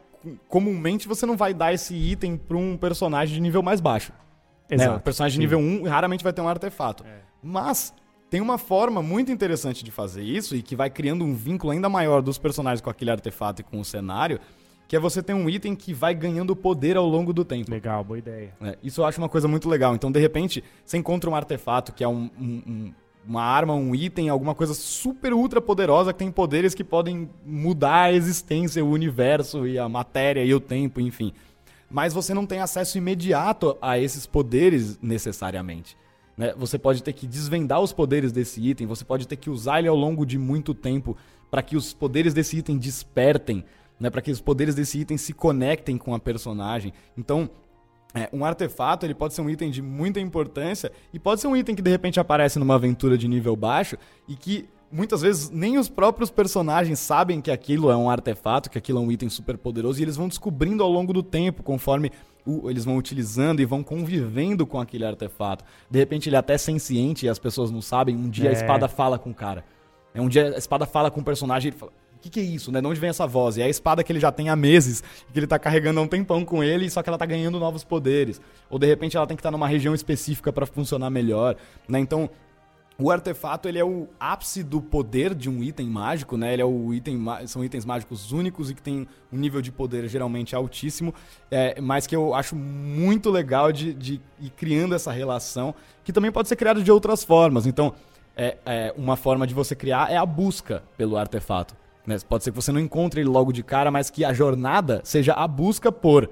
comumente você não vai dar esse item para um personagem de nível mais baixo. Né? O personagem de nível 1 raramente vai ter um artefato. Mas tem uma forma muito interessante de fazer isso e que vai criando um vínculo ainda maior dos personagens com aquele artefato e com o cenário, que é você ter um item que vai ganhando poder ao longo do tempo. Legal, boa ideia. É, isso eu acho uma coisa muito legal. Então, de repente, você encontra um artefato que é um- um- um- uma arma, um item, alguma coisa super ultra poderosa que tem poderes que podem mudar a existência, o universo e a matéria e o tempo, enfim. Mas você não tem acesso imediato a esses poderes necessariamente. né? Você pode ter que desvendar os poderes desse item, você pode ter que usar ele ao longo de muito tempo para que os poderes desse item despertem, né? para que os poderes desse item se conectem com a personagem. Então, é, um artefato ele pode ser um item de muita importância e pode ser um item que de repente aparece numa aventura de nível baixo e que muitas vezes nem os próprios personagens sabem que aquilo é um artefato, que aquilo é um item super poderoso e eles vão descobrindo ao longo do tempo, conforme o- eles vão utilizando e vão convivendo com aquele artefato. De repente ele é até senciente e as pessoas não sabem. Um dia a É. espada fala com o cara. É um dia a espada fala com o personagem e ele fala, que, que é isso, né? De onde vem essa voz? E é a espada que ele já tem há meses, que ele tá carregando há um tempão com ele, só que ela tá ganhando novos poderes. Ou de repente ela tem que estar tá numa região específica para funcionar melhor, né? Então, o artefato ele é o ápice do poder de um item mágico, né? Ele é o item, são itens mágicos únicos e que tem um nível de poder geralmente altíssimo, é, mas que eu acho muito legal de, de ir criando essa relação, que também pode ser criado de outras formas. Então, é, é, uma forma de você criar é a busca pelo artefato. Né? Pode ser que você não encontre ele logo de cara, mas que a jornada seja a busca por.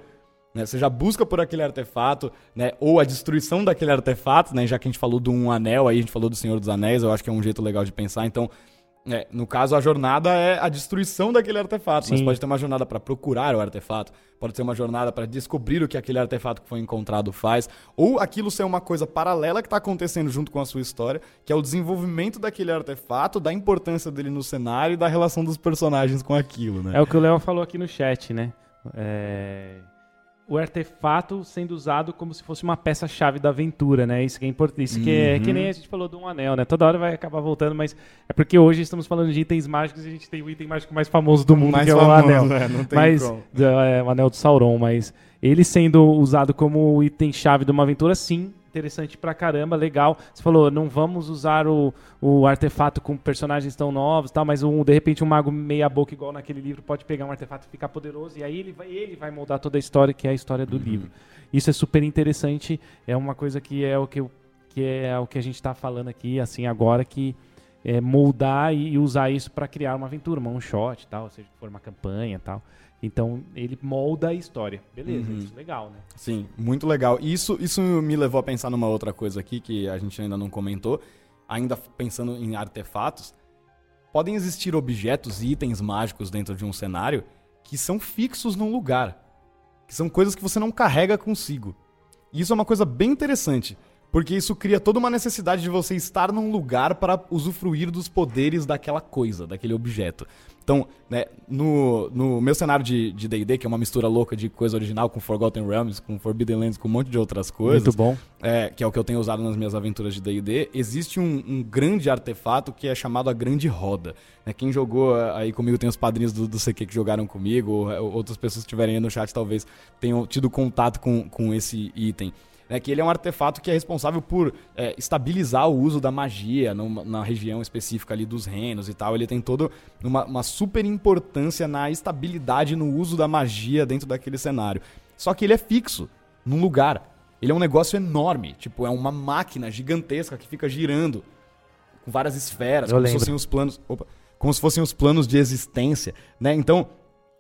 Né? Seja a busca por aquele artefato, né? ou a destruição daquele artefato, né? já que a gente falou do um anel, aí a gente falou do Senhor dos Anéis, eu acho que é um jeito legal de pensar. Então, é, no caso, a jornada é a destruição daquele artefato. Sim. Mas pode ter uma jornada para procurar o artefato, pode ter uma jornada para descobrir o que aquele artefato que foi encontrado faz, ou aquilo ser uma coisa paralela que está acontecendo junto com a sua história, que é o desenvolvimento daquele artefato, da importância dele no cenário e da relação dos personagens com aquilo, né? É o que o Léo falou aqui no chat, né? É o artefato sendo usado como se fosse uma peça-chave da aventura, né? Isso que é importante. Isso uhum. que é que nem a gente falou do um anel, né? Toda hora vai acabar voltando, mas é porque hoje estamos falando de itens mágicos e a gente tem o item mágico mais famoso do mundo, mais que é o anel. É, não tem mas como. é, o anel do Sauron, mas ele sendo usado como item-chave de uma aventura, sim, interessante pra caramba, legal. Você falou, não vamos usar o, o artefato com personagens tão novos, tal, mas um, de repente um mago meia boca igual naquele livro pode pegar um artefato e ficar poderoso e aí ele vai, ele vai moldar toda a história que é a história do uhum. livro. Isso é super interessante, é uma coisa que é o que, eu, que é o que a gente está falando aqui, assim, agora que é moldar e, e usar isso para criar uma aventura, uma um shot, tal, seja for uma campanha, tal. Então ele molda a história. Beleza, uhum. isso é legal, né? Sim, muito legal. E isso, isso me levou a pensar numa outra coisa aqui que a gente ainda não comentou. Ainda pensando em artefatos, podem existir objetos e itens mágicos dentro de um cenário que são fixos num lugar. Que são coisas que você não carrega consigo. E isso é uma coisa bem interessante. Porque isso cria toda uma necessidade de você estar num lugar para usufruir dos poderes daquela coisa, daquele objeto. Então, né, no, no meu cenário de D&D, que é uma mistura louca de coisa original com Forgotten Realms, com Forbidden Lands, com um monte de outras coisas. Muito bom. É, que é o que eu tenho usado nas minhas aventuras de D&D. Existe um, um, grande artefato que é chamado a Grande Roda. Né, quem jogou é, aí comigo, tem os padrinhos do, do CQ que jogaram comigo, ou, ou outras pessoas que estiverem aí no chat talvez tenham tido contato com, com esse item né, que ele é um artefato que é responsável por é, estabilizar o uso da magia numa, na região específica ali dos reinos e tal. Ele tem toda uma, uma super importância na estabilidade no uso da magia dentro daquele cenário. Só que ele é fixo, num lugar. Ele é um negócio enorme, tipo, é uma máquina gigantesca que fica girando com várias esferas, Eu como lembro. se fossem os planos, opa, como se fossem os planos de existência, né? Então,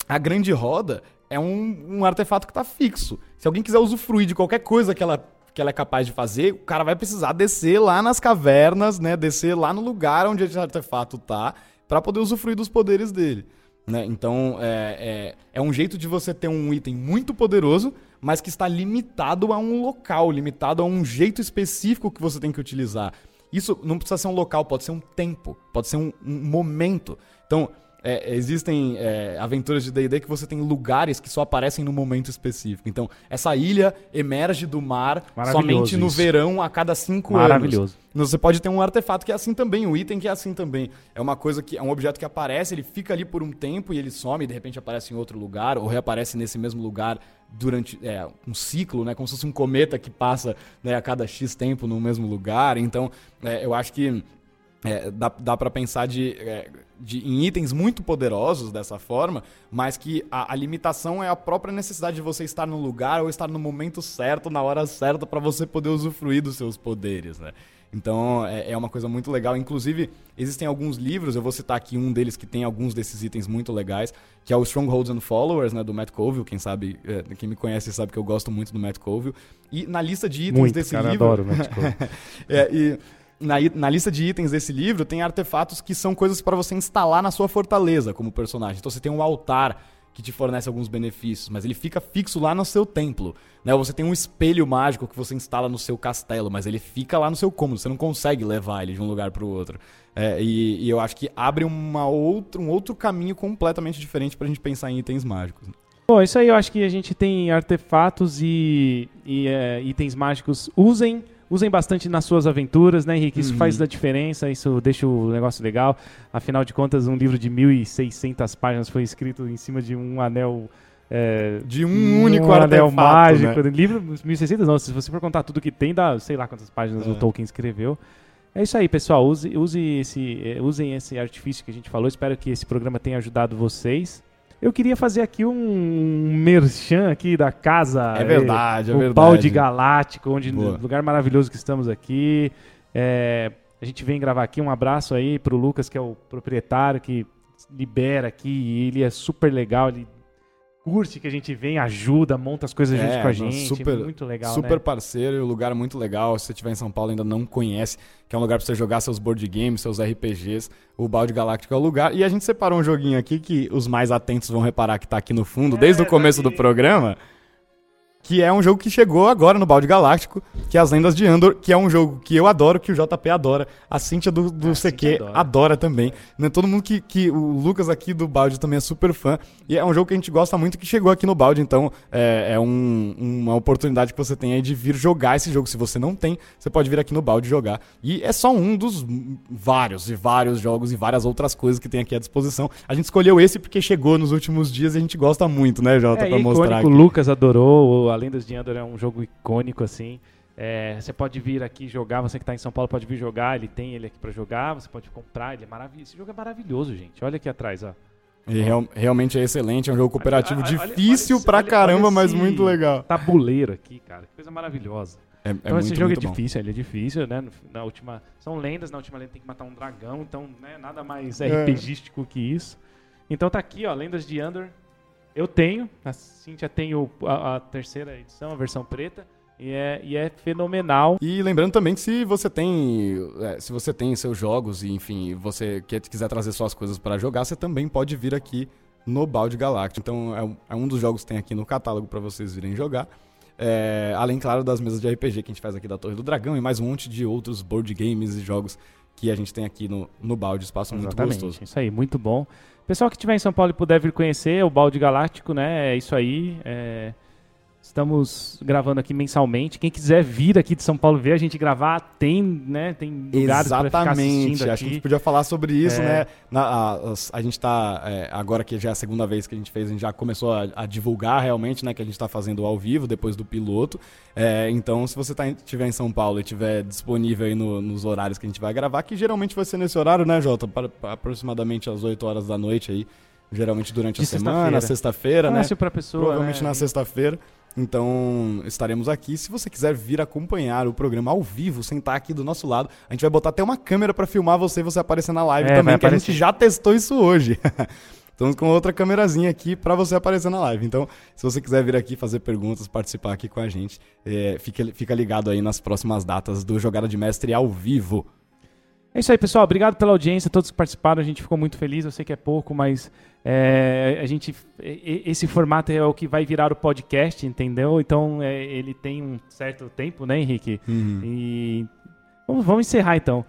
a grande roda é um, um artefato que está fixo. Se alguém quiser usufruir de qualquer coisa que ela, que ela é capaz de fazer, o cara vai precisar descer lá nas cavernas, né? Descer lá no lugar onde esse artefato tá, para poder usufruir dos poderes dele. Né? Então, é, é, é, um jeito de você ter um item muito poderoso, mas que está limitado a um local, limitado a um jeito específico que você tem que utilizar. Isso não precisa ser um local, pode ser um tempo, pode ser um, um momento. Então, é, existem é, aventuras de D&D que você tem lugares que só aparecem no momento específico. Então, essa ilha emerge do mar somente no isso. verão a cada cinco Maravilhoso. anos. Você pode ter um artefato que é assim também, um item que é assim também. É uma coisa que é um objeto que aparece, ele fica ali por um tempo e ele some, e de repente aparece em outro lugar ou reaparece nesse mesmo lugar durante é, um ciclo, né, como se fosse um cometa que passa né, a cada x tempo no mesmo lugar. Então, é, eu acho que é, dá, dá para pensar de, é, de, em itens muito poderosos dessa forma, mas que a, a, limitação é a própria necessidade de você estar no lugar ou estar no momento certo, na hora certa, para você poder usufruir dos seus poderes, né? Então é, é, uma coisa muito legal. Inclusive, existem alguns livros, eu vou citar aqui um deles que tem alguns desses itens muito legais, que é o Strongholds and Followers, né, do Matt Colville. Quem sabe, é, quem me conhece sabe que eu gosto muito do Matt Colville. E na lista de itens muito, desse cara, livro. Adoro o Matt Colville. é, e na, na, lista de itens desse livro tem artefatos que são coisas para você instalar na sua fortaleza como personagem. Então você tem um altar que te fornece alguns benefícios, mas ele fica fixo lá no seu templo. Né? Ou você tem um espelho mágico que você instala no seu castelo, mas ele fica lá no seu cômodo, você não consegue levar ele de um lugar para o outro. É, e, e, eu acho que abre uma outra, um outro caminho completamente diferente para a gente pensar em itens mágicos. Bom, isso aí eu acho que a gente tem artefatos e, e é, itens mágicos. Usem Usem bastante nas suas aventuras, né, Henrique? Isso Uhum. faz a diferença, isso deixa o negócio legal. Afinal de contas, um livro de 1.600 páginas foi escrito em cima de um anel. é, De um único anel mágico. né? Livro 1.600 não, se você for contar tudo que tem, dá sei lá quantas páginas É. o Tolkien escreveu. É isso aí, pessoal. Use, use esse, eh, usem esse artifício que a gente falou. Espero que esse programa tenha ajudado vocês. Eu queria fazer aqui um merchan aqui da casa. É verdade, é o verdade. Balde Galáctico, onde Boa. lugar maravilhoso que estamos aqui. É, a gente vem gravar aqui. Um abraço aí pro Lucas, que é o proprietário que libera aqui. Ele é super legal. Ele curte que a gente vem, ajuda, monta as coisas junto É, com a gente. super- muito legal, Super né? parceiro e lugar é muito legal. Se você estiver em São Paulo e ainda não conhece, que é um lugar pra você jogar seus board games, seus RPGs, o Balde Galáctico é o lugar. E a gente separou um joguinho aqui que os mais atentos vão reparar que tá aqui no fundo, desde o tá começo do programa. Que é um jogo que chegou agora no Balde Galáctico, que é As Lendas de Andor, que é um jogo que eu adoro, que o JP adora, a Cíntia do, do CQ adora. adora. também. Né? Todo mundo que, que. O Lucas aqui do Balde também é super fã. E é um jogo que a gente gosta muito que chegou aqui no Balde, então é, é um- uma oportunidade que você tem aí de vir jogar esse jogo. Se você não tem, você pode vir aqui no Balde jogar. E é só um dos vários e vários jogos e várias outras coisas que tem aqui à disposição. A gente escolheu esse porque chegou nos últimos dias e a gente gosta muito, né, Jota, É, pra mostrar o Lucas adorou, o A Lendas de Andor é um jogo icônico, assim. É, você pode vir aqui jogar, você que tá em São Paulo pode vir jogar, ele tem ele aqui pra jogar, você pode comprar, ele é maravilhoso. Esse jogo é maravilhoso, gente. Olha aqui atrás, ó. E real- realmente é excelente, é um jogo cooperativo Olha- olha- difícil olha- pra caramba, mas muito legal. Tabuleiro aqui, cara. Que coisa maravilhosa. É, é Então muito, esse jogo é muito bom. difícil, ele é difícil, né? Na última, são lendas, na última lenda tem que matar um dragão, então né, nada mais É. RPGístico que isso. Então tá aqui, ó, Lendas de Andor. Eu tenho, a Cintia tem o- a, a terceira edição, a versão preta, e é, e é fenomenal. E lembrando também que se você tem, é, se você tem seus jogos e enfim, você quer, quiser trazer suas coisas pra jogar, você também pode vir aqui no Balde Galáctico. Então é, um- é um dos jogos que tem aqui no catálogo pra vocês virem jogar. É, além, claro, das mesas de RPG que a gente faz aqui da Torre do Dragão e mais um monte de outros board games e jogos que a gente tem aqui no, no Balde, espaço muito gostoso. Isso aí, muito bom. Pessoal que estiver em São Paulo e puder vir conhecer o Balde Galáctico, né? É isso aí. é, Estamos gravando aqui mensalmente. Quem quiser vir aqui de São Paulo ver a gente gravar, tem, né? Tem lugares para ficar Exatamente. assistindo Acho que a gente podia falar sobre isso, É. né? Na- a, a gente tá. é, agora que já é a segunda vez que a gente fez, a gente já começou a, a divulgar realmente, né? Que a gente tá fazendo ao vivo depois do piloto. É, então, se você tá, em- estiver em São Paulo e estiver disponível aí no- nos horários que a gente vai gravar, que geralmente vai ser nesse horário, né, Jota? Para, para aproximadamente às 8 horas da noite aí. Geralmente durante De a semana, sexta-feira. sexta-feira, né? Pra pessoa. Provavelmente né? na sexta-feira. Então, estaremos aqui. Se você quiser vir acompanhar o programa ao vivo, sentar aqui do nosso lado, a gente vai botar até uma câmera pra filmar você e você aparecer na live É, também, que a gente já testou isso hoje. Estamos com outra câmerazinha aqui pra você aparecer na live. Então, se você quiser vir aqui fazer perguntas, participar aqui com a gente, é, fica, fica ligado aí nas próximas datas do Jogada de Mestre ao vivo. É isso aí, pessoal. Obrigado pela audiência, todos que participaram. A gente ficou muito feliz. Eu sei que é pouco, mas é, a gente, esse formato é o que vai virar o podcast, entendeu? Então é, ele tem um certo tempo, né, Henrique? E vamos, vamos encerrar então.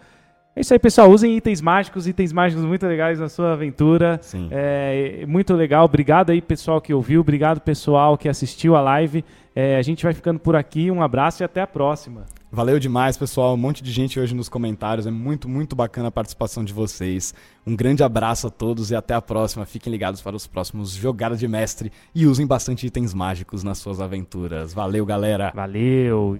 É isso aí, pessoal. Usem itens mágicos, itens mágicos muito legais na sua aventura. Sim. É, muito legal. Obrigado aí, pessoal que ouviu. Obrigado, pessoal que assistiu a live. É, a gente vai ficando por aqui. Um abraço e até a próxima. Valeu demais, pessoal. Um monte de gente hoje nos comentários. É muito, muito bacana a participação de vocês. Um grande abraço a todos e até a próxima. Fiquem ligados para os próximos Jogada de Mestre e usem bastante itens mágicos nas suas aventuras. Valeu, galera! Valeu.